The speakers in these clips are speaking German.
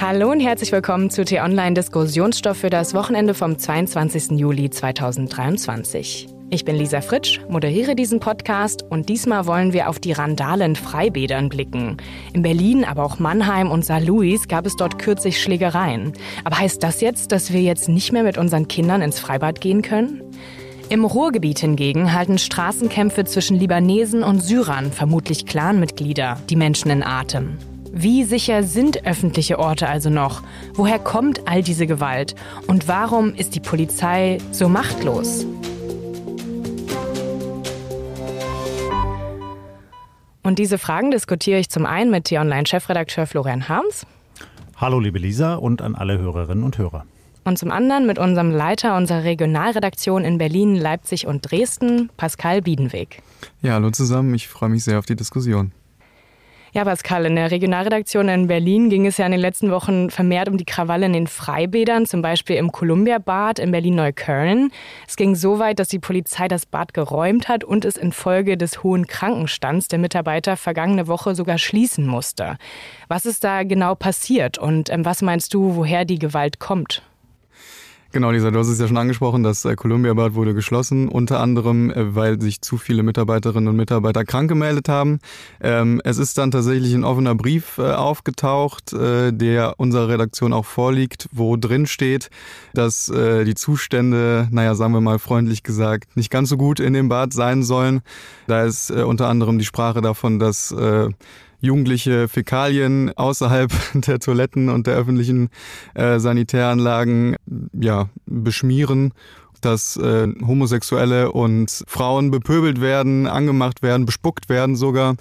Hallo und herzlich willkommen zu T-Online Diskussionsstoff für das Wochenende vom 22. Juli 2023. Ich bin Lisa Fritsch, moderiere diesen Podcast und diesmal wollen wir auf die Randalen Freibädern blicken. In Berlin, aber auch Mannheim und Saar Louis gab es dort kürzlich Schlägereien. Aber heißt das jetzt, dass wir jetzt nicht mehr mit unseren Kindern ins Freibad gehen können? Im Ruhrgebiet hingegen halten Straßenkämpfe zwischen Libanesen und Syrern, vermutlich Clanmitglieder, die Menschen in Atem. Wie sicher sind öffentliche Orte also noch? Woher kommt all diese Gewalt? Und warum ist die Polizei so machtlos? Und diese Fragen diskutiere ich zum einen mit T-Online-Chefredakteur Florian Harms. Hallo liebe Lisa und an alle Hörerinnen und Hörer. Und zum anderen mit unserem Leiter unserer Regionalredaktion in Berlin, Leipzig und Dresden, Pascal Biedenweg. Ja, hallo zusammen, ich freue mich sehr auf die Diskussion. Ja, Pascal, in der Regionalredaktion in Berlin ging es ja in den letzten Wochen vermehrt um die Krawalle in den Freibädern, zum Beispiel im Columbia-Bad in Berlin-Neukölln. Es ging so weit, dass die Polizei das Bad geräumt hat und es infolge des hohen Krankenstands der Mitarbeiter vergangene Woche sogar schließen musste. Was ist da genau passiert und ähm, was meinst du, woher die Gewalt kommt? Genau, Lisa, du hast es ja schon angesprochen, das äh, Columbia Bad wurde geschlossen, unter anderem, äh, weil sich zu viele Mitarbeiterinnen und Mitarbeiter krank gemeldet haben. Ähm, es ist dann tatsächlich ein offener Brief äh, aufgetaucht, der unserer Redaktion auch vorliegt, wo drin steht, dass die Zustände, naja, sagen wir mal freundlich gesagt, nicht ganz so gut in dem Bad sein sollen. Da ist unter anderem die Sprache davon, dass jugendliche Fäkalien außerhalb der Toiletten und der öffentlichen äh, Sanitäranlagen ja, beschmieren dass äh, Homosexuelle und Frauen bepöbelt werden, angemacht werden, bespuckt werden sogar.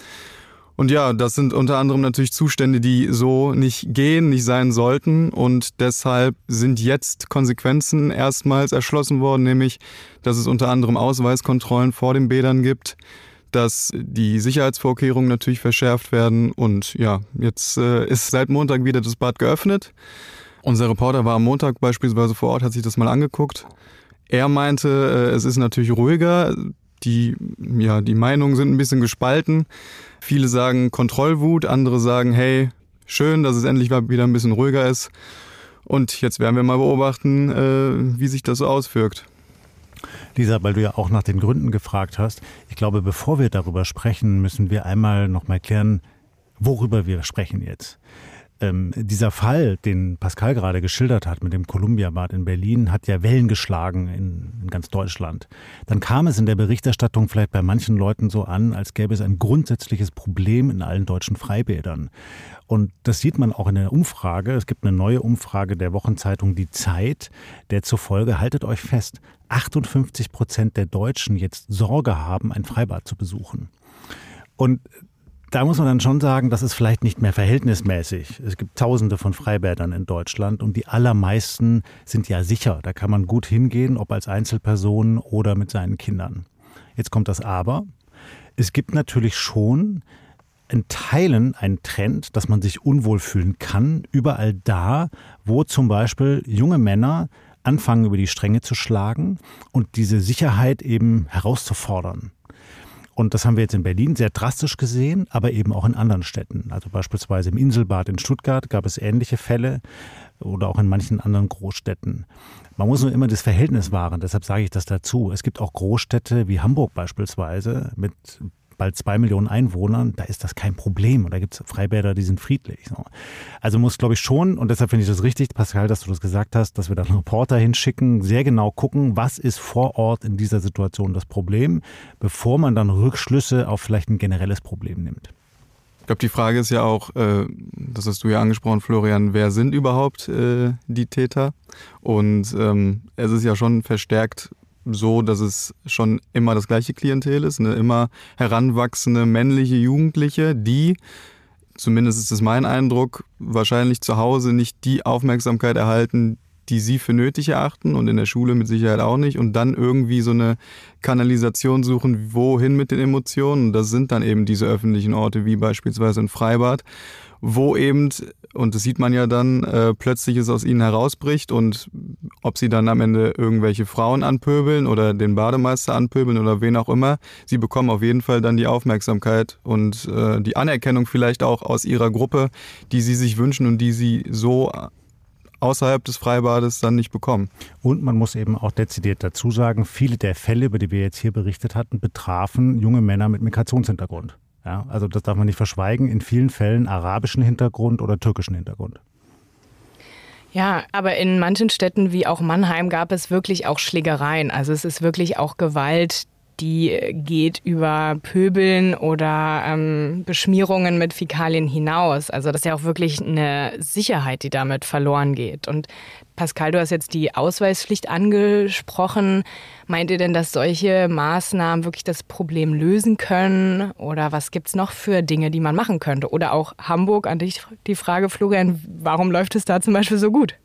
Und ja, das sind unter anderem natürlich Zustände, die so nicht gehen, nicht sein sollten. Und deshalb sind jetzt Konsequenzen erstmals erschlossen worden, nämlich, dass es unter anderem Ausweiskontrollen vor den Bädern gibt, dass die Sicherheitsvorkehrungen natürlich verschärft werden. Und ja, jetzt äh, ist seit Montag wieder das Bad geöffnet. Unser Reporter war am Montag beispielsweise vor Ort, hat sich das mal angeguckt. Er meinte, äh, es ist natürlich ruhiger. Die, ja, die Meinungen sind ein bisschen gespalten. Viele sagen Kontrollwut, andere sagen, hey, schön, dass es endlich wieder ein bisschen ruhiger ist. Und jetzt werden wir mal beobachten, äh, wie sich das so auswirkt. Lisa, weil du ja auch nach den Gründen gefragt hast. Ich glaube, bevor wir darüber sprechen, müssen wir einmal noch mal klären, worüber wir sprechen jetzt. Ähm, dieser Fall, den Pascal gerade geschildert hat mit dem Columbia-Bad in Berlin, hat ja Wellen geschlagen in, in, ganz Deutschland. Dann kam es in der Berichterstattung vielleicht bei manchen Leuten so an, als gäbe es ein grundsätzliches Problem in allen deutschen Freibädern. Und das sieht man auch in der Umfrage. Es gibt eine neue Umfrage der Wochenzeitung Die Zeit, der zufolge, haltet euch fest, 58 Prozent der Deutschen jetzt Sorge haben, ein Freibad zu besuchen. Und da muss man dann schon sagen, das ist vielleicht nicht mehr verhältnismäßig. Es gibt tausende von Freibädern in Deutschland und die allermeisten sind ja sicher. Da kann man gut hingehen, ob als Einzelperson oder mit seinen Kindern. Jetzt kommt das Aber. Es gibt natürlich schon in Teilen einen Trend, dass man sich unwohl fühlen kann, überall da, wo zum Beispiel junge Männer anfangen, über die Stränge zu schlagen und diese Sicherheit eben herauszufordern. Und das haben wir jetzt in Berlin sehr drastisch gesehen, aber eben auch in anderen Städten. Also beispielsweise im Inselbad in Stuttgart gab es ähnliche Fälle oder auch in manchen anderen Großstädten. Man muss nur immer das Verhältnis wahren, deshalb sage ich das dazu. Es gibt auch Großstädte wie Hamburg beispielsweise mit bald zwei Millionen Einwohnern, da ist das kein Problem. Und da gibt es Freibäder, die sind friedlich. Also muss, glaube ich, schon, und deshalb finde ich das richtig, Pascal, dass du das gesagt hast, dass wir da einen Reporter hinschicken, sehr genau gucken, was ist vor Ort in dieser Situation das Problem, bevor man dann Rückschlüsse auf vielleicht ein generelles Problem nimmt. Ich glaube, die Frage ist ja auch, äh, das hast du ja angesprochen, Florian, wer sind überhaupt äh, die Täter? Und ähm, es ist ja schon verstärkt so, dass es schon immer das gleiche Klientel ist, eine immer heranwachsende männliche Jugendliche, die, zumindest ist es mein Eindruck, wahrscheinlich zu Hause nicht die Aufmerksamkeit erhalten, die sie für nötig erachten und in der Schule mit Sicherheit auch nicht und dann irgendwie so eine Kanalisation suchen, wohin mit den Emotionen. Und das sind dann eben diese öffentlichen Orte wie beispielsweise ein Freibad, wo eben, und das sieht man ja dann, äh, plötzlich es aus ihnen herausbricht und ob sie dann am Ende irgendwelche Frauen anpöbeln oder den Bademeister anpöbeln oder wen auch immer, sie bekommen auf jeden Fall dann die Aufmerksamkeit und äh, die Anerkennung vielleicht auch aus ihrer Gruppe, die sie sich wünschen und die sie so außerhalb des Freibades dann nicht bekommen. Und man muss eben auch dezidiert dazu sagen, viele der Fälle, über die wir jetzt hier berichtet hatten, betrafen junge Männer mit Migrationshintergrund. Ja, also das darf man nicht verschweigen, in vielen Fällen arabischen Hintergrund oder türkischen Hintergrund. Ja, aber in manchen Städten wie auch Mannheim gab es wirklich auch Schlägereien. Also es ist wirklich auch Gewalt, die geht über Pöbeln oder ähm, Beschmierungen mit Fäkalien hinaus. Also das ist ja auch wirklich eine Sicherheit, die damit verloren geht. Und Pascal, du hast jetzt die Ausweispflicht angesprochen. Meint ihr denn, dass solche Maßnahmen wirklich das Problem lösen können? Oder was gibt es noch für Dinge, die man machen könnte? Oder auch Hamburg, an dich die Frage, Florian, warum läuft es da zum Beispiel so gut?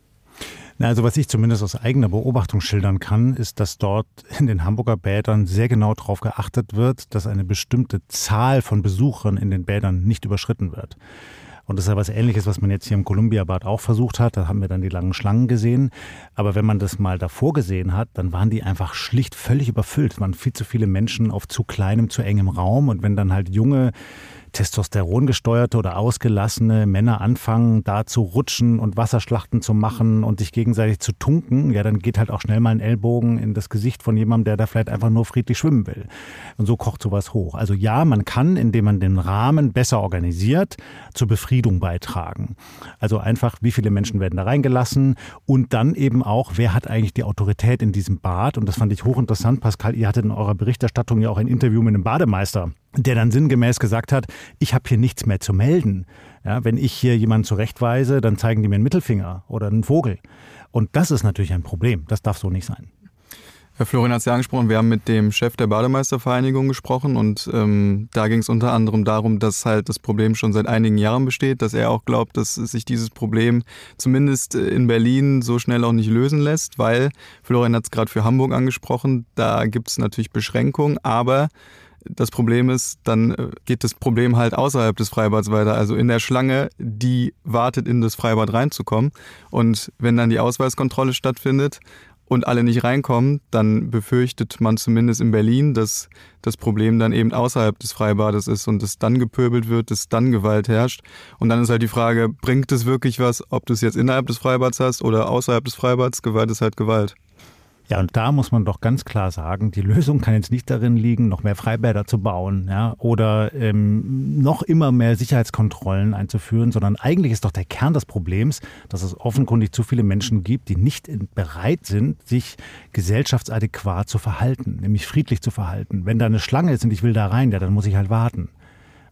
Na, also was ich zumindest aus eigener Beobachtung schildern kann, ist, dass dort in den Hamburger Bädern sehr genau darauf geachtet wird, dass eine bestimmte Zahl von Besuchern in den Bädern nicht überschritten wird. Und das ist ja was Ähnliches, was man jetzt hier im Columbia-Bad auch versucht hat. Da haben wir dann die langen Schlangen gesehen. Aber wenn man das mal davor gesehen hat, dann waren die einfach schlicht völlig überfüllt. Es waren viel zu viele Menschen auf zu kleinem, zu engem Raum. Und wenn dann halt junge Testosteron gesteuerte oder ausgelassene Männer anfangen, da zu rutschen und Wasserschlachten zu machen und sich gegenseitig zu tunken, ja, dann geht halt auch schnell mal ein Ellbogen in das Gesicht von jemandem, der da vielleicht einfach nur friedlich schwimmen will. Und so kocht sowas hoch. Also ja, man kann, indem man den Rahmen besser organisiert, zur Befriedung beitragen. Also einfach, wie viele Menschen werden da reingelassen und dann eben auch, wer hat eigentlich die Autorität in diesem Bad? Und das fand ich hochinteressant. Pascal, ihr hattet in eurer Berichterstattung ja auch ein Interview mit einem Bademeister der dann sinngemäß gesagt hat, ich habe hier nichts mehr zu melden. Ja, wenn ich hier jemanden zurechtweise, dann zeigen die mir einen Mittelfinger oder einen Vogel. Und das ist natürlich ein Problem. Das darf so nicht sein. Herr Florian hat es ja angesprochen, wir haben mit dem Chef der Bademeistervereinigung gesprochen und ähm, da ging es unter anderem darum, dass halt das Problem schon seit einigen Jahren besteht, dass er auch glaubt, dass sich dieses Problem zumindest in Berlin so schnell auch nicht lösen lässt, weil, Florian hat es gerade für Hamburg angesprochen, da gibt es natürlich Beschränkungen, aber das Problem ist, dann äh, geht das Problem halt außerhalb des Freibads weiter, also in der Schlange, die wartet, in das Freibad reinzukommen. Und wenn dann die Ausweiskontrolle stattfindet und alle nicht reinkommen, dann befürchtet man zumindest in Berlin, dass das Problem dann eben außerhalb des Freibades ist und es dann gepöbelt wird, dass dann Gewalt herrscht. Und dann ist halt die Frage, bringt es wirklich was, ob du es jetzt innerhalb des Freibads hast oder außerhalb des Freibads? Gewalt ist halt Gewalt. Ja, und da muss man doch ganz klar sagen, die Lösung kann jetzt nicht darin liegen, noch mehr Freibäder zu bauen ja, oder ähm, noch immer mehr Sicherheitskontrollen einzuführen, sondern eigentlich ist doch der Kern des Problems, dass es offenkundig zu viele Menschen gibt, die nicht bereit sind, sich gesellschaftsadäquat zu verhalten, nämlich friedlich zu verhalten. Wenn da eine Schlange ist und ich will da rein, ja, dann muss ich halt warten.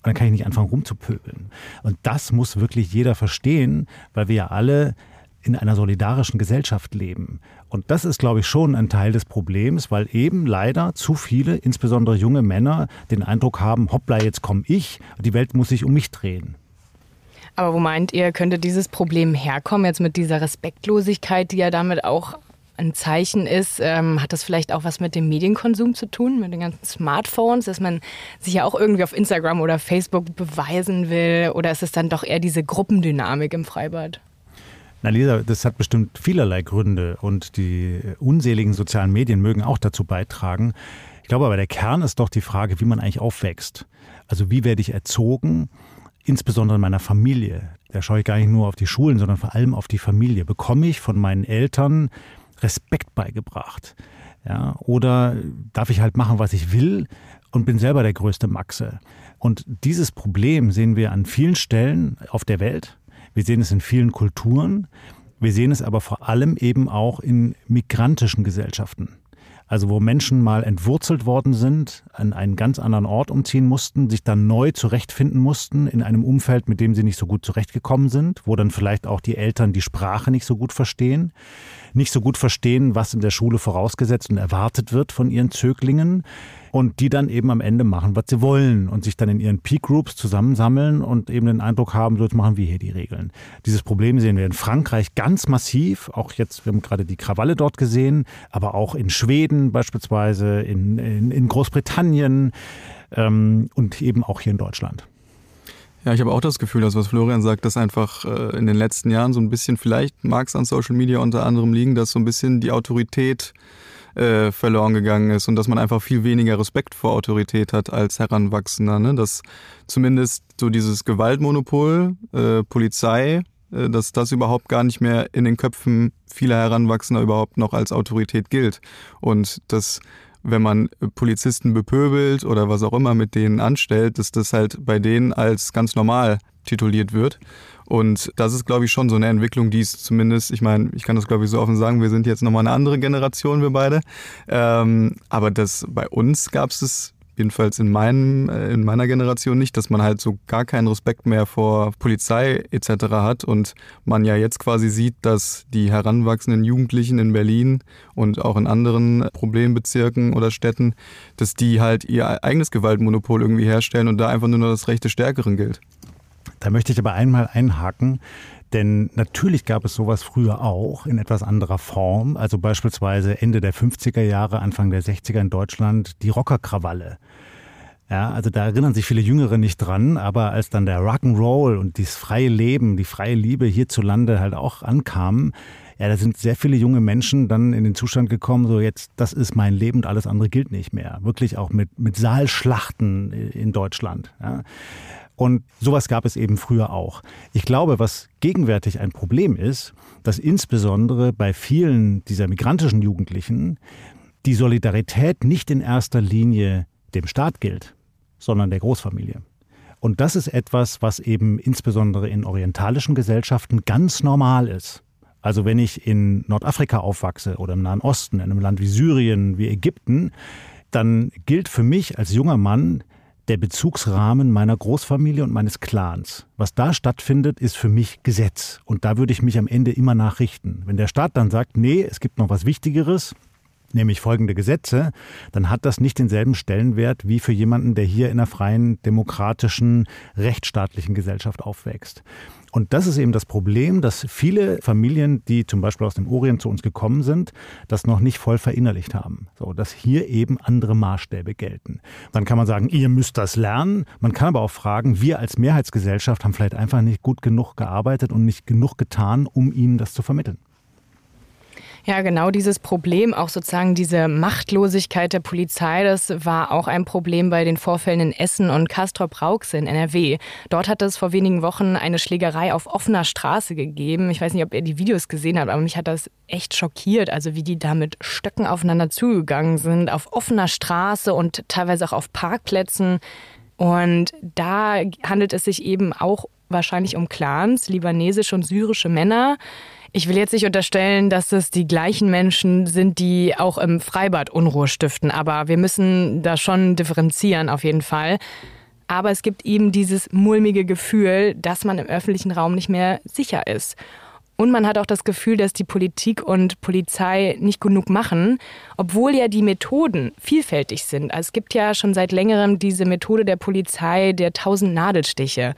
Und dann kann ich nicht anfangen rumzupöbeln. Und das muss wirklich jeder verstehen, weil wir ja alle in einer solidarischen Gesellschaft leben. Und das ist, glaube ich, schon ein Teil des Problems, weil eben leider zu viele, insbesondere junge Männer, den Eindruck haben, hoppla, jetzt komme ich, die Welt muss sich um mich drehen. Aber wo meint ihr, könnte dieses Problem herkommen, jetzt mit dieser Respektlosigkeit, die ja damit auch ein Zeichen ist, ähm, hat das vielleicht auch was mit dem Medienkonsum zu tun, mit den ganzen Smartphones, dass man sich ja auch irgendwie auf Instagram oder Facebook beweisen will? Oder ist es dann doch eher diese Gruppendynamik im Freibad? Na Lisa, das hat bestimmt vielerlei Gründe und die unseligen sozialen Medien mögen auch dazu beitragen. Ich glaube aber, der Kern ist doch die Frage, wie man eigentlich aufwächst. Also wie werde ich erzogen, insbesondere in meiner Familie. Da schaue ich gar nicht nur auf die Schulen, sondern vor allem auf die Familie. Bekomme ich von meinen Eltern Respekt beigebracht? Ja, oder darf ich halt machen, was ich will und bin selber der größte Maxe? Und dieses Problem sehen wir an vielen Stellen auf der Welt. Wir sehen es in vielen Kulturen. Wir sehen es aber vor allem eben auch in migrantischen Gesellschaften. Also wo Menschen mal entwurzelt worden sind, an einen ganz anderen Ort umziehen mussten, sich dann neu zurechtfinden mussten in einem Umfeld, mit dem sie nicht so gut zurechtgekommen sind, wo dann vielleicht auch die Eltern die Sprache nicht so gut verstehen. nicht so gut verstehen, was in der Schule vorausgesetzt und erwartet wird von ihren Zöglingen und die dann eben am Ende machen, was sie wollen und sich dann in ihren Peak Groups zusammensammeln und eben den Eindruck haben, so jetzt machen wir hier die Regeln. Dieses Problem sehen wir in Frankreich ganz massiv, auch jetzt, wir haben gerade die Krawalle dort gesehen, aber auch in Schweden beispielsweise, in, in, in Großbritannien ähm, und eben auch hier in Deutschland. Ja, ich habe auch das Gefühl, dass was Florian sagt, dass einfach äh, in den letzten Jahren so ein bisschen, vielleicht mag es an Social Media unter anderem liegen, dass so ein bisschen die Autorität äh, verloren gegangen ist und dass man einfach viel weniger Respekt vor Autorität hat als Heranwachsender. Ne? Dass zumindest so dieses Gewaltmonopol, äh, Polizei, äh, dass das überhaupt gar nicht mehr in den Köpfen vieler Heranwachsender überhaupt noch als Autorität gilt. Und dass wenn man Polizisten bepöbelt oder was auch immer mit denen anstellt, dass das halt bei denen als ganz normal tituliert wird. Und das ist, glaube ich, schon so eine Entwicklung, die es zumindest, ich meine, ich kann das, glaube ich, so offen sagen, wir sind jetzt nochmal eine andere Generation, wir beide. Ähm, aber das bei uns gab es das jedenfalls in, meinem, äh, in meiner Generation nicht, dass man halt so gar keinen Respekt mehr vor Polizei etc. hat und man ja jetzt quasi sieht, dass die heranwachsenden Jugendlichen in Berlin und auch in anderen Problembezirken oder Städten, dass die halt ihr eigenes Gewaltmonopol irgendwie herstellen und da einfach nur noch das Recht des Stärkeren gilt. Da möchte ich aber einmal einhaken, denn natürlich gab es sowas früher auch in etwas anderer Form. Also beispielsweise Ende der 50er Jahre, Anfang der 60er in Deutschland die Rockerkrawalle. Ja, also da erinnern sich viele Jüngere nicht dran, aber als dann der Rock'n'Roll und dieses freie Leben, die freie Liebe hierzulande halt auch ankamen, ja, da sind sehr viele junge Menschen dann in den Zustand gekommen, so jetzt, das ist mein Leben und alles andere gilt nicht mehr. Wirklich auch mit, mit Saalschlachten in Deutschland. Ja. Und sowas gab es eben früher auch. Ich glaube, was gegenwärtig ein Problem ist, dass insbesondere bei vielen dieser migrantischen Jugendlichen die Solidarität nicht in erster Linie dem Staat gilt, sondern der Großfamilie. Und das ist etwas, was eben insbesondere in orientalischen Gesellschaften ganz normal ist. Also wenn ich in Nordafrika aufwachse oder im Nahen Osten, in einem Land wie Syrien, wie Ägypten, dann gilt für mich als junger Mann der Bezugsrahmen meiner Großfamilie und meines Clans. Was da stattfindet, ist für mich Gesetz. Und da würde ich mich am Ende immer nachrichten. Wenn der Staat dann sagt, nee, es gibt noch was Wichtigeres, nämlich folgende Gesetze, dann hat das nicht denselben Stellenwert wie für jemanden, der hier in einer freien, demokratischen, rechtsstaatlichen Gesellschaft aufwächst. Und das ist eben das Problem, dass viele Familien, die zum Beispiel aus dem Orient zu uns gekommen sind, das noch nicht voll verinnerlicht haben. So, dass hier eben andere Maßstäbe gelten. Dann kann man sagen, ihr müsst das lernen. Man kann aber auch fragen, wir als Mehrheitsgesellschaft haben vielleicht einfach nicht gut genug gearbeitet und nicht genug getan, um ihnen das zu vermitteln. Ja, genau dieses Problem, auch sozusagen diese Machtlosigkeit der Polizei, das war auch ein Problem bei den Vorfällen in Essen und Castrop-Rauxel in NRW. Dort hat es vor wenigen Wochen eine Schlägerei auf offener Straße gegeben. Ich weiß nicht, ob ihr die Videos gesehen habt, aber mich hat das echt schockiert, also wie die da mit Stöcken aufeinander zugegangen sind, auf offener Straße und teilweise auch auf Parkplätzen. Und da handelt es sich eben auch wahrscheinlich um Clans, libanesische und syrische Männer, ich will jetzt nicht unterstellen, dass es die gleichen Menschen sind, die auch im Freibad Unruhe stiften, aber wir müssen da schon differenzieren auf jeden Fall. Aber es gibt eben dieses mulmige Gefühl, dass man im öffentlichen Raum nicht mehr sicher ist. Und man hat auch das Gefühl, dass die Politik und Polizei nicht genug machen, obwohl ja die Methoden vielfältig sind. Also es gibt ja schon seit längerem diese Methode der Polizei der tausend Nadelstiche.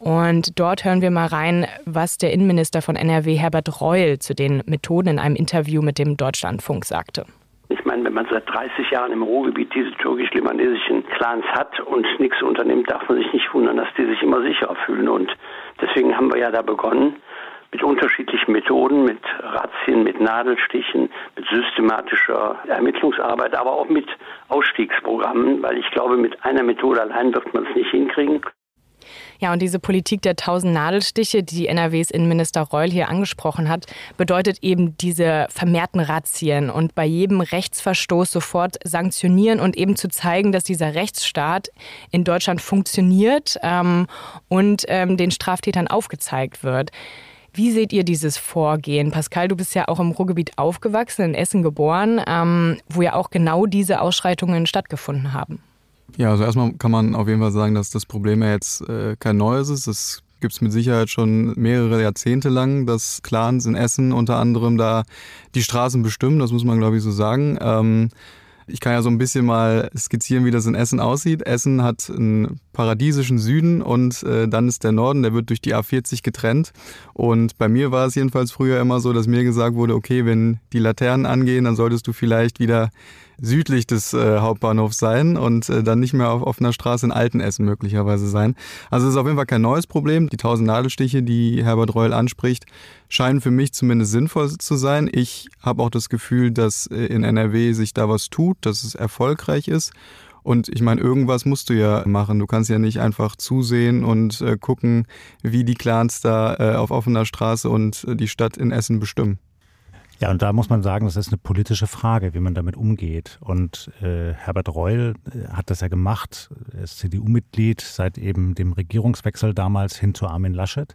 Und dort hören wir mal rein, was der Innenminister von NRW Herbert Reul zu den Methoden in einem Interview mit dem Deutschlandfunk sagte. Ich meine, wenn man seit 30 Jahren im Ruhrgebiet diese türkisch-libanesischen Clans hat und nichts unternimmt, darf man sich nicht wundern, dass die sich immer sicherer fühlen. Und deswegen haben wir ja da begonnen mit unterschiedlichen Methoden, mit Razzien, mit Nadelstichen, mit systematischer Ermittlungsarbeit, aber auch mit Ausstiegsprogrammen, weil ich glaube, mit einer Methode allein wird man es nicht hinkriegen. Ja, und diese Politik der tausend Nadelstiche, die NRWs Innenminister Reul hier angesprochen hat, bedeutet eben diese vermehrten Razzien und bei jedem Rechtsverstoß sofort sanktionieren und eben zu zeigen, dass dieser Rechtsstaat in Deutschland funktioniert ähm, und ähm, den Straftätern aufgezeigt wird. Wie seht ihr dieses Vorgehen? Pascal, du bist ja auch im Ruhrgebiet aufgewachsen, in Essen geboren, ähm, wo ja auch genau diese Ausschreitungen stattgefunden haben. Ja, also erstmal kann man auf jeden Fall sagen, dass das Problem ja jetzt äh, kein neues ist. Das gibt es mit Sicherheit schon mehrere Jahrzehnte lang, dass Clans in Essen unter anderem da die Straßen bestimmen, das muss man glaube ich so sagen. Ähm, ich kann ja so ein bisschen mal skizzieren, wie das in Essen aussieht. Essen hat einen paradiesischen Süden und äh, dann ist der Norden, der wird durch die A40 getrennt. Und bei mir war es jedenfalls früher immer so, dass mir gesagt wurde, okay, wenn die Laternen angehen, dann solltest du vielleicht wieder südlich des äh, Hauptbahnhofs sein und äh, dann nicht mehr auf offener Straße in Altenessen möglicherweise sein. Also es ist auf jeden Fall kein neues Problem. Die tausend Nadelstiche, die Herbert Reul anspricht, scheinen für mich zumindest sinnvoll zu sein. Ich habe auch das Gefühl, dass äh, in NRW sich da was tut, dass es erfolgreich ist. Und ich meine, irgendwas musst du ja machen. Du kannst ja nicht einfach zusehen und äh, gucken, wie die Clans da äh, auf offener Straße und äh, die Stadt in Essen bestimmen. Ja, und da muss man sagen, das ist eine politische Frage, wie man damit umgeht. Und äh, Herbert Reul äh, hat das ja gemacht. Er ist CDU-Mitglied seit eben dem Regierungswechsel damals hin zu Armin Laschet.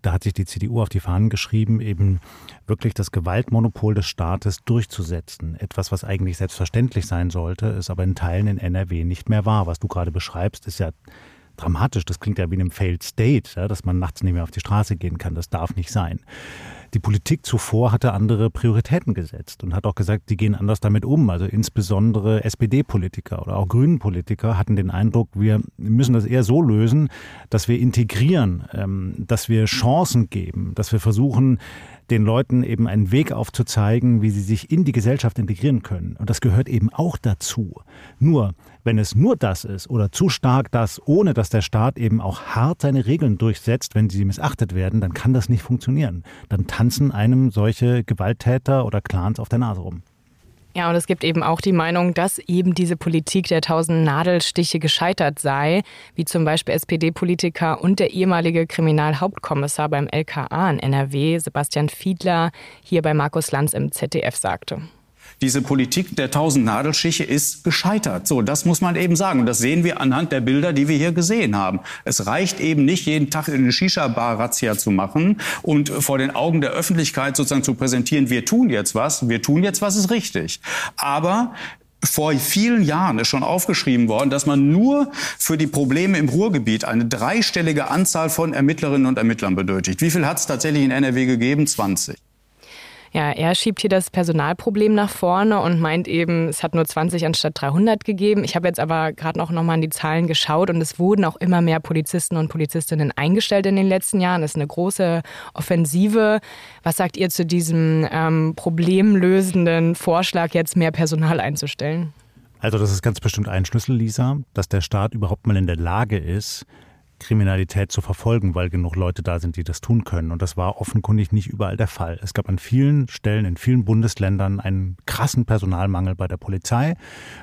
Da hat sich die CDU auf die Fahnen geschrieben, eben wirklich das Gewaltmonopol des Staates durchzusetzen. Etwas, was eigentlich selbstverständlich sein sollte, ist aber in Teilen in NRW nicht mehr wahr. Was du gerade beschreibst, ist ja dramatisch. Das klingt ja wie in einem Failed State, ja, dass man nachts nicht mehr auf die Straße gehen kann. Das darf nicht sein. Die Politik zuvor hatte andere Prioritäten gesetzt und hat auch gesagt, die gehen anders damit um. Also insbesondere SPD-Politiker oder auch Grünen-Politiker hatten den Eindruck, wir müssen das eher so lösen, dass wir integrieren, ähm, dass wir Chancen geben, dass wir versuchen, den Leuten eben einen Weg aufzuzeigen, wie sie sich in die Gesellschaft integrieren können. Und das gehört eben auch dazu. Nur, wenn es nur das ist oder zu stark das, ohne dass der Staat eben auch hart seine Regeln durchsetzt, wenn sie missachtet werden, dann kann das nicht funktionieren. Dann tanzen einem solche Gewalttäter oder Clans auf der Nase rum. Ja, und es gibt eben auch die Meinung, dass eben diese Politik der tausend Nadelstiche gescheitert sei, wie zum Beispiel SPD-Politiker und der ehemalige Kriminalhauptkommissar beim LKA in NRW, Sebastian Fiedler, hier bei Markus Lanz im ZDF sagte. Diese Politik der tausend Nadelstiche ist gescheitert. So, das muss man eben sagen. Und das sehen wir anhand der Bilder, die wir hier gesehen haben. Es reicht eben nicht, jeden Tag eine Shisha-Bar-Razzia zu machen und vor den Augen der Öffentlichkeit sozusagen zu präsentieren, wir tun jetzt was, wir tun jetzt was ist richtig. Aber vor vielen Jahren ist schon aufgeschrieben worden, dass man nur für die Probleme im Ruhrgebiet eine dreistellige Anzahl von Ermittlerinnen und Ermittlern benötigt. Wie viel hat es tatsächlich in NRW gegeben? 20. Ja, er schiebt hier das Personalproblem nach vorne und meint eben, es hat nur 20 anstatt 300 gegeben. Ich habe jetzt aber gerade noch, noch mal an die Zahlen geschaut und es wurden auch immer mehr Polizisten und Polizistinnen eingestellt in den letzten Jahren. Das ist eine große Offensive. Was sagt ihr zu diesem ähm, problemlösenden Vorschlag, jetzt mehr Personal einzustellen? Also das ist ganz bestimmt ein Schlüssel, Lisa, dass der Staat überhaupt mal in der Lage ist, Kriminalität zu verfolgen, weil genug Leute da sind, die das tun können. Und das war offenkundig nicht überall der Fall. Es gab an vielen Stellen in vielen Bundesländern einen krassen Personalmangel bei der Polizei.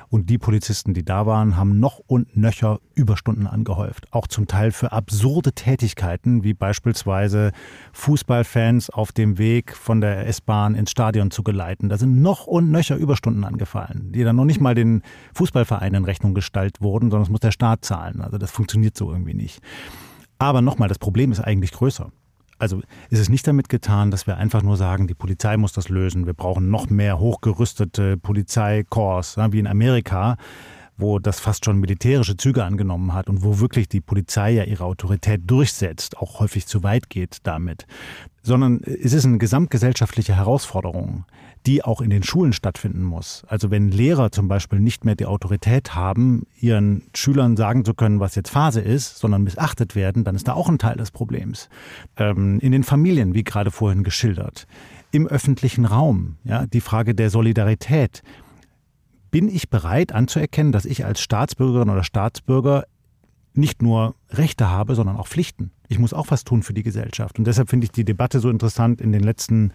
Und die Polizisten, die da waren, haben noch und nöcher Überstunden angehäuft. Auch zum Teil für absurde Tätigkeiten, wie beispielsweise Fußballfans auf dem Weg von der S-Bahn ins Stadion zu geleiten. Da sind noch und nöcher Überstunden angefallen, die dann noch nicht mal den Fußballvereinen in Rechnung gestaltet wurden, sondern es muss der Staat zahlen. Also das funktioniert so irgendwie nicht. Aber nochmal, das Problem ist eigentlich größer. Also ist es nicht damit getan, dass wir einfach nur sagen, die Polizei muss das lösen. Wir brauchen noch mehr hochgerüstete Polizeikorps, wie in Amerika, wo das fast schon militärische Züge angenommen hat und wo wirklich die Polizei ja ihre Autorität durchsetzt, auch häufig zu weit geht damit. Sondern es ist eine gesamtgesellschaftliche Herausforderung die auch in den Schulen stattfinden muss. Also wenn Lehrer zum Beispiel nicht mehr die Autorität haben, ihren Schülern sagen zu können, was jetzt Phase ist, sondern missachtet werden, dann ist da auch ein Teil des Problems. Ähm, in den Familien, wie gerade vorhin geschildert, im öffentlichen Raum, ja, die Frage der Solidarität. Bin ich bereit anzuerkennen, dass ich als Staatsbürgerin oder Staatsbürger nicht nur Rechte habe, sondern auch Pflichten? Ich muss auch was tun für die Gesellschaft. Und deshalb finde ich die Debatte so interessant in den letzten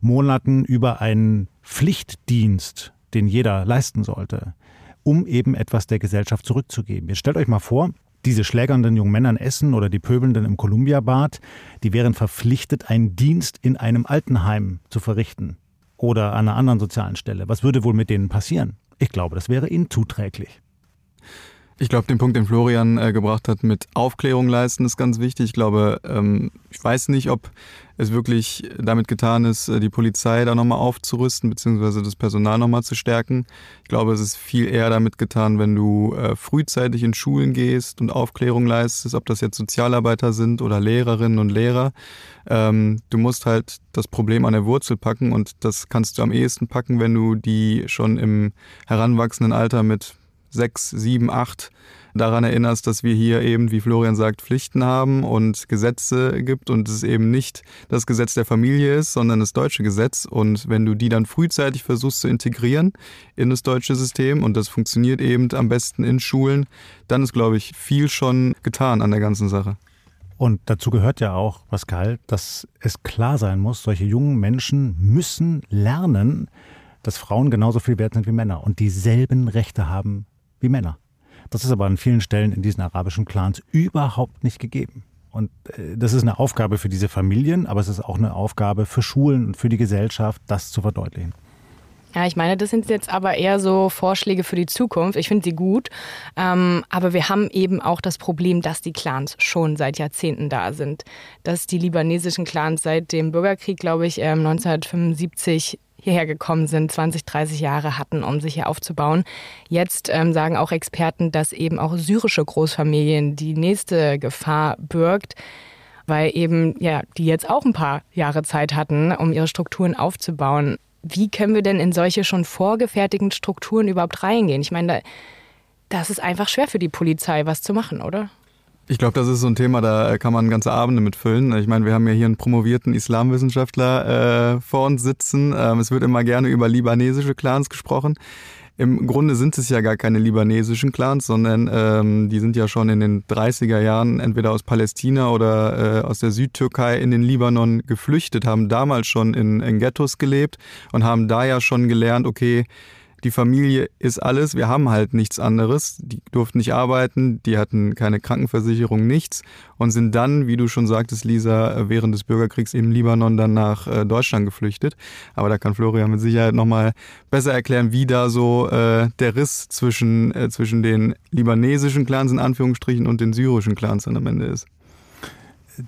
Monaten über einen Pflichtdienst, den jeder leisten sollte, um eben etwas der Gesellschaft zurückzugeben. Jetzt stellt euch mal vor, diese schlägernden jungen Männer in Essen oder die Pöbelnden im Columbia-Bad, die wären verpflichtet, einen Dienst in einem Altenheim zu verrichten oder an einer anderen sozialen Stelle. Was würde wohl mit denen passieren? Ich glaube, das wäre ihnen zuträglich. Ich glaube, den Punkt, den Florian äh, gebracht hat, mit Aufklärung leisten, ist ganz wichtig. Ich glaube, ähm, ich weiß nicht, ob es wirklich damit getan ist, äh, die Polizei da nochmal aufzurüsten, beziehungsweise das Personal nochmal zu stärken. Ich glaube, es ist viel eher damit getan, wenn du äh, frühzeitig in Schulen gehst und Aufklärung leistest, ob das jetzt Sozialarbeiter sind oder Lehrerinnen und Lehrer. Ähm, du musst halt das Problem an der Wurzel packen und das kannst du am ehesten packen, wenn du die schon im heranwachsenden Alter mit sechs, sieben, acht daran erinnerst, dass wir hier eben, wie Florian sagt, Pflichten haben und Gesetze gibt und es eben nicht das Gesetz der Familie ist, sondern das deutsche Gesetz. Und wenn du die dann frühzeitig versuchst zu integrieren in das deutsche System und das funktioniert eben am besten in Schulen, dann ist, glaube ich, viel schon getan an der ganzen Sache. Und dazu gehört ja auch, Pascal, dass es klar sein muss, solche jungen Menschen müssen lernen, dass Frauen genauso viel wert sind wie Männer und dieselben Rechte haben wie Männer. Das ist aber an vielen Stellen in diesen arabischen Clans überhaupt nicht gegeben. Und äh, das ist eine Aufgabe für diese Familien, aber es ist auch eine Aufgabe für Schulen und für die Gesellschaft, das zu verdeutlichen. Ja, ich meine, das sind jetzt aber eher so Vorschläge für die Zukunft. Ich finde sie gut. Ähm, aber wir haben eben auch das Problem, dass die Clans schon seit Jahrzehnten da sind. Dass die libanesischen Clans seit dem Bürgerkrieg, glaube ich, 1975 ähm, hierher gekommen sind, 20, 30 Jahre hatten, um sich hier aufzubauen. Jetzt ähm, sagen auch Experten, dass eben auch syrische Großfamilien die nächste Gefahr birgt weil eben ja die jetzt auch ein paar Jahre Zeit hatten, um ihre Strukturen aufzubauen. Wie können wir denn in solche schon vorgefertigten Strukturen überhaupt reingehen? Ich meine, da, das ist einfach schwer für die Polizei, was zu machen, oder? Ich glaube, das ist so ein Thema, da kann man ganze Abende mitfüllen. Ich meine, wir haben ja hier einen promovierten Islamwissenschaftler äh, vor uns sitzen. Ähm, es wird immer gerne über libanesische Clans gesprochen. Im Grunde sind es ja gar keine libanesischen Clans, sondern ähm, die sind ja schon in den 30er Jahren entweder aus Palästina oder äh, aus der Südtürkei in den Libanon geflüchtet, haben damals schon in, in Ghettos gelebt und haben da ja schon gelernt, okay, die Familie ist alles, wir haben halt nichts anderes. Die durften nicht arbeiten, die hatten keine Krankenversicherung, nichts und sind dann, wie du schon sagtest, Lisa, während des Bürgerkriegs im Libanon dann nach äh, Deutschland geflüchtet. Aber da kann Florian mit Sicherheit nochmal besser erklären, wie da so äh, der Riss zwischen, äh, zwischen den libanesischen Clans in Anführungsstrichen und den syrischen Clans dann am Ende ist.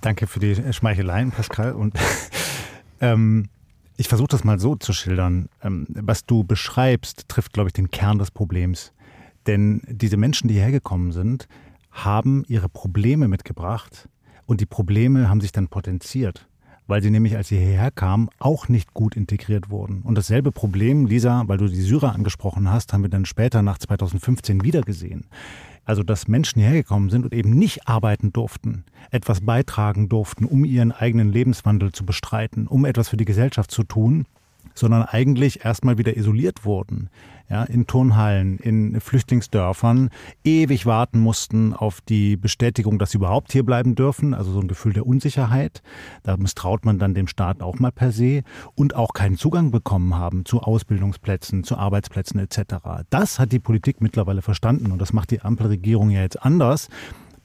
Danke für die Schmeicheleien, Pascal. Und ähm, ich versuche das mal so zu schildern. Ähm, was du beschreibst, trifft, glaube ich, den Kern des Problems. Denn diese Menschen, die hergekommen sind, haben ihre Probleme mitgebracht und die Probleme haben sich dann potenziert, weil sie nämlich, als sie hierher kamen, auch nicht gut integriert wurden. Und dasselbe Problem, Lisa, weil du die Syrer angesprochen hast, haben wir dann später nach 2015 wieder gesehen. Also, dass Menschen hierher gekommen sind und eben nicht arbeiten durften, etwas beitragen durften, um ihren eigenen Lebenswandel zu bestreiten, um etwas für die Gesellschaft zu tun, sondern eigentlich erstmal wieder isoliert wurden ja, in Turnhallen, in Flüchtlingsdörfern ewig warten mussten auf die Bestätigung, dass sie überhaupt hier bleiben dürfen. Also so ein Gefühl der Unsicherheit. Da misstraut man dann dem Staat auch mal per se und auch keinen Zugang bekommen haben zu Ausbildungsplätzen, zu Arbeitsplätzen etc. Das hat die Politik mittlerweile verstanden und das macht die Ampelregierung ja jetzt anders.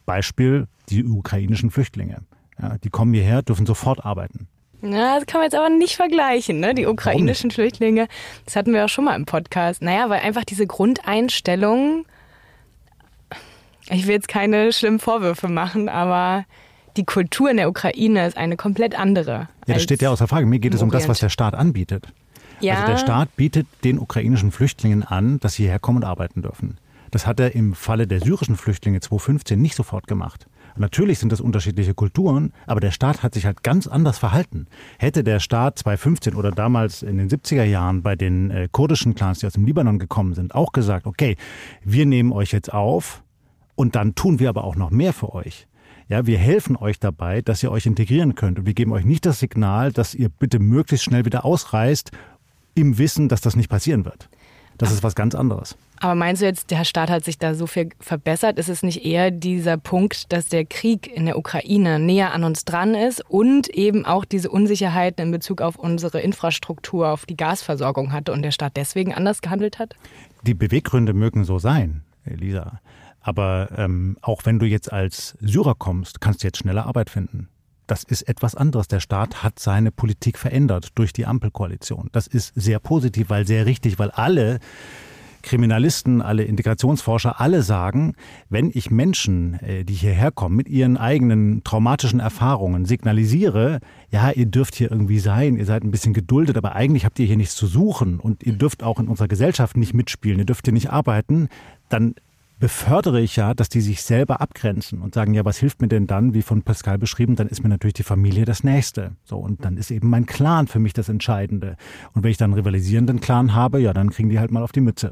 Beispiel die ukrainischen Flüchtlinge. Ja, die kommen hierher, dürfen sofort arbeiten. Na, das kann man jetzt aber nicht vergleichen, ne? Die ukrainischen Flüchtlinge. Das hatten wir auch schon mal im Podcast. Naja, weil einfach diese Grundeinstellung, ich will jetzt keine schlimmen Vorwürfe machen, aber die Kultur in der Ukraine ist eine komplett andere. Ja, das steht ja außer Frage. Mir geht es um das, was der Staat anbietet. Ja. Also der Staat bietet den ukrainischen Flüchtlingen an, dass sie herkommen und arbeiten dürfen. Das hat er im Falle der syrischen Flüchtlinge 2015 nicht sofort gemacht. Natürlich sind das unterschiedliche Kulturen, aber der Staat hat sich halt ganz anders verhalten. Hätte der Staat 2015 oder damals in den 70er Jahren bei den äh, kurdischen Clans, die aus dem Libanon gekommen sind, auch gesagt, okay, wir nehmen euch jetzt auf und dann tun wir aber auch noch mehr für euch. Ja, wir helfen euch dabei, dass ihr euch integrieren könnt. Und wir geben euch nicht das Signal, dass ihr bitte möglichst schnell wieder ausreist, im Wissen, dass das nicht passieren wird. Das ist was ganz anderes. Aber meinst du jetzt, der Staat hat sich da so viel verbessert? Ist es nicht eher dieser Punkt, dass der Krieg in der Ukraine näher an uns dran ist und eben auch diese Unsicherheit in Bezug auf unsere Infrastruktur, auf die Gasversorgung hatte und der Staat deswegen anders gehandelt hat? Die Beweggründe mögen so sein, Elisa. Aber ähm, auch wenn du jetzt als Syrer kommst, kannst du jetzt schneller Arbeit finden. Das ist etwas anderes. Der Staat hat seine Politik verändert durch die Ampelkoalition. Das ist sehr positiv, weil sehr richtig, weil alle Kriminalisten, alle Integrationsforscher, alle sagen, wenn ich Menschen, äh, die hierher kommen, mit ihren eigenen traumatischen Erfahrungen signalisiere, ja, ihr dürft hier irgendwie sein, ihr seid ein bisschen geduldet, aber eigentlich habt ihr hier nichts zu suchen und ihr dürft auch in unserer Gesellschaft nicht mitspielen, ihr dürft hier nicht arbeiten, dann befördere ich ja, dass die sich selber abgrenzen und sagen, ja, was hilft mir denn dann, wie von Pascal beschrieben, dann ist mir natürlich die Familie das Nächste. So, und dann ist eben mein Clan für mich das Entscheidende. Und wenn ich dann einen rivalisierenden Clan habe, ja, dann kriegen die halt mal auf die Mütze.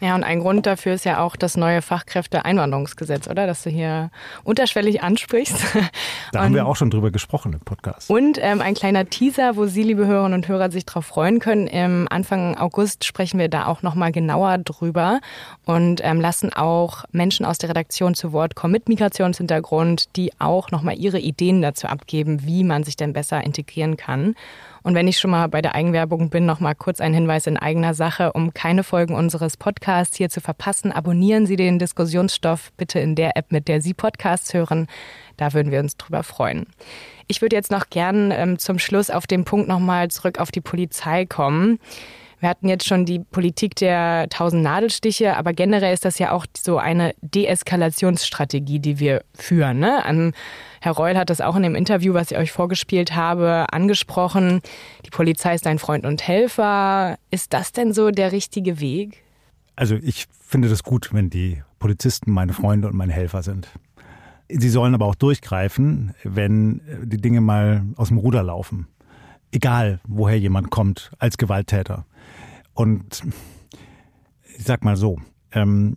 Ja, und ein Grund dafür ist ja auch das neue Fachkräfteeinwanderungsgesetz, oder? Dass du hier unterschwellig ansprichst. Da und, haben wir auch schon drüber gesprochen im Podcast. Und ähm, ein kleiner Teaser, wo Sie, liebe Hörerinnen und Hörer, sich darauf freuen können. Im Anfang August sprechen wir da auch nochmal genauer drüber und ähm, lassen auch Menschen aus der Redaktion zu Wort kommen mit Migrationshintergrund, die auch nochmal ihre Ideen dazu abgeben, wie man sich denn besser integrieren kann. Und wenn ich schon mal bei der Eigenwerbung bin, noch mal kurz ein Hinweis in eigener Sache, um keine Folgen unseres Podcasts hier zu verpassen, abonnieren Sie den Diskussionsstoff bitte in der App, mit der Sie Podcasts hören. Da würden wir uns drüber freuen. Ich würde jetzt noch gern ähm, zum Schluss auf den Punkt noch mal zurück auf die Polizei kommen. Wir hatten jetzt schon die Politik der tausend Nadelstiche, aber generell ist das ja auch so eine Deeskalationsstrategie, die wir führen. Ne? An, Herr Reul hat das auch in dem Interview, was ich euch vorgespielt habe, angesprochen. Die Polizei ist ein Freund und Helfer. Ist das denn so der richtige Weg? Also ich finde das gut, wenn die Polizisten meine Freunde und meine Helfer sind. Sie sollen aber auch durchgreifen, wenn die Dinge mal aus dem Ruder laufen. Egal, woher jemand kommt als Gewalttäter. Und ich sag mal so, ähm,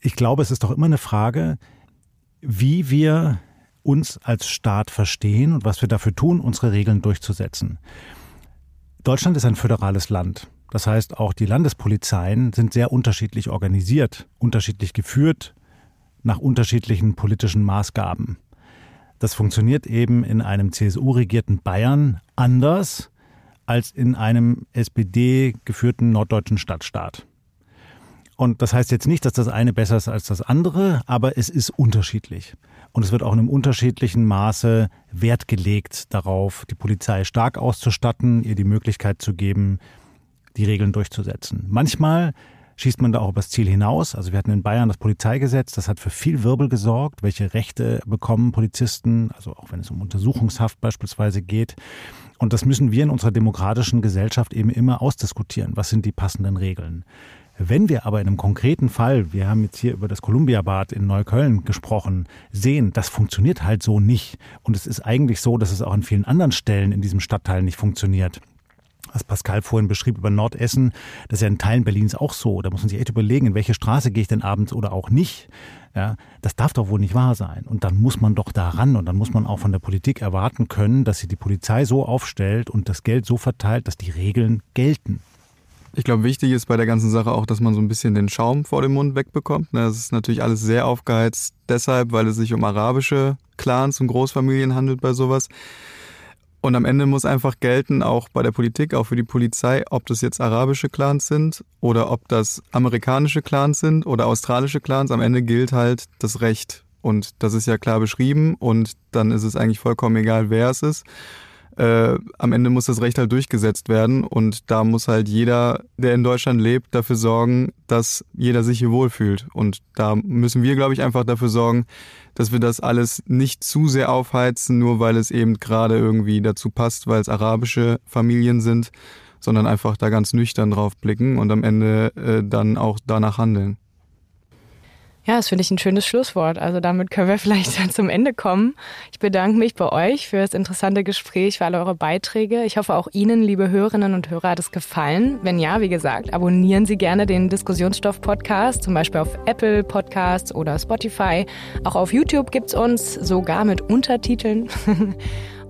ich glaube, es ist doch immer eine Frage, wie wir uns als Staat verstehen und was wir dafür tun, unsere Regeln durchzusetzen. Deutschland ist ein föderales Land. Das heißt, auch die Landespolizeien sind sehr unterschiedlich organisiert, unterschiedlich geführt, nach unterschiedlichen politischen Maßgaben. Das funktioniert eben in einem CSU-regierten Bayern anders als in einem SPD-geführten norddeutschen Stadtstaat. Und das heißt jetzt nicht, dass das eine besser ist als das andere, aber es ist unterschiedlich. Und es wird auch in einem unterschiedlichen Maße Wert gelegt darauf, die Polizei stark auszustatten, ihr die Möglichkeit zu geben, die Regeln durchzusetzen. Manchmal schießt man da auch übers Ziel hinaus. Also wir hatten in Bayern das Polizeigesetz, das hat für viel Wirbel gesorgt. Welche Rechte bekommen Polizisten, also auch wenn es um Untersuchungshaft beispielsweise geht. Und das müssen wir in unserer demokratischen Gesellschaft eben immer ausdiskutieren. Was sind die passenden Regeln? Wenn wir aber in einem konkreten Fall, wir haben jetzt hier über das Columbia-Bad in Neukölln gesprochen, sehen, das funktioniert halt so nicht. Und es ist eigentlich so, dass es auch an vielen anderen Stellen in diesem Stadtteil nicht funktioniert was Pascal vorhin beschrieb über Nordessen, das ist ja in Teilen Berlins auch so. Da muss man sich echt überlegen, in welche Straße gehe ich denn abends oder auch nicht. Ja, das darf doch wohl nicht wahr sein. Und dann muss man doch daran und dann muss man auch von der Politik erwarten können, dass sie die Polizei so aufstellt und das Geld so verteilt, dass die Regeln gelten. Ich glaube, wichtig ist bei der ganzen Sache auch, dass man so ein bisschen den Schaum vor dem Mund wegbekommt. Ne, das ist natürlich alles sehr aufgeheizt, deshalb, weil es sich um arabische Clans und Großfamilien handelt bei sowas. Und am Ende muss einfach gelten, auch bei der Politik, auch für die Polizei, ob das jetzt arabische Clans sind oder ob das amerikanische Clans sind oder australische Clans. Am Ende gilt halt das Recht. Und das ist ja klar beschrieben und dann ist es eigentlich vollkommen egal, wer es ist äh, am Ende muss das Recht halt durchgesetzt werden und da muss halt jeder, der in Deutschland lebt, dafür sorgen, dass jeder sich hier wohlfühlt. Und da müssen wir, glaube ich, einfach dafür sorgen, dass wir das alles nicht zu sehr aufheizen, nur weil es eben gerade irgendwie dazu passt, weil es arabische Familien sind, sondern einfach da ganz nüchtern drauf blicken und am Ende äh, dann auch danach handeln. Ja, das finde ich ein schönes Schlusswort. Also damit können wir vielleicht dann zum Ende kommen. Ich bedanke mich bei euch für das interessante Gespräch, für alle eure Beiträge. Ich hoffe, auch Ihnen, liebe Hörerinnen und Hörer, hat es gefallen. Wenn ja, wie gesagt, abonnieren Sie gerne den Diskussionsstoff-Podcast, zum Beispiel auf Apple Podcasts oder Spotify. Auch auf YouTube gibt es uns, sogar mit Untertiteln.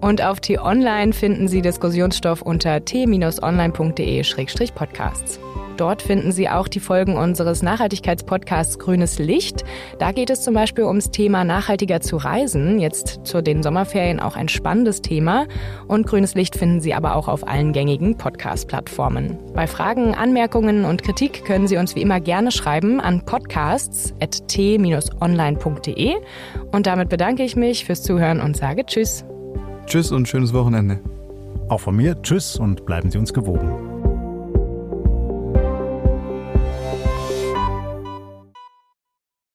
Und auf T-Online finden Sie Diskussionsstoff unter t-online.de-podcasts. Dort finden Sie auch die Folgen unseres Nachhaltigkeitspodcasts Grünes Licht. Da geht es zum Beispiel ums Thema nachhaltiger zu reisen. Jetzt zu den Sommerferien auch ein spannendes Thema. Und Grünes Licht finden Sie aber auch auf allen gängigen Podcast-Plattformen. Bei Fragen, Anmerkungen und Kritik können Sie uns wie immer gerne schreiben an podcasts.t-online.de. Und damit bedanke ich mich fürs Zuhören und sage Tschüss. Tschüss und schönes Wochenende. Auch von mir Tschüss und bleiben Sie uns gewogen.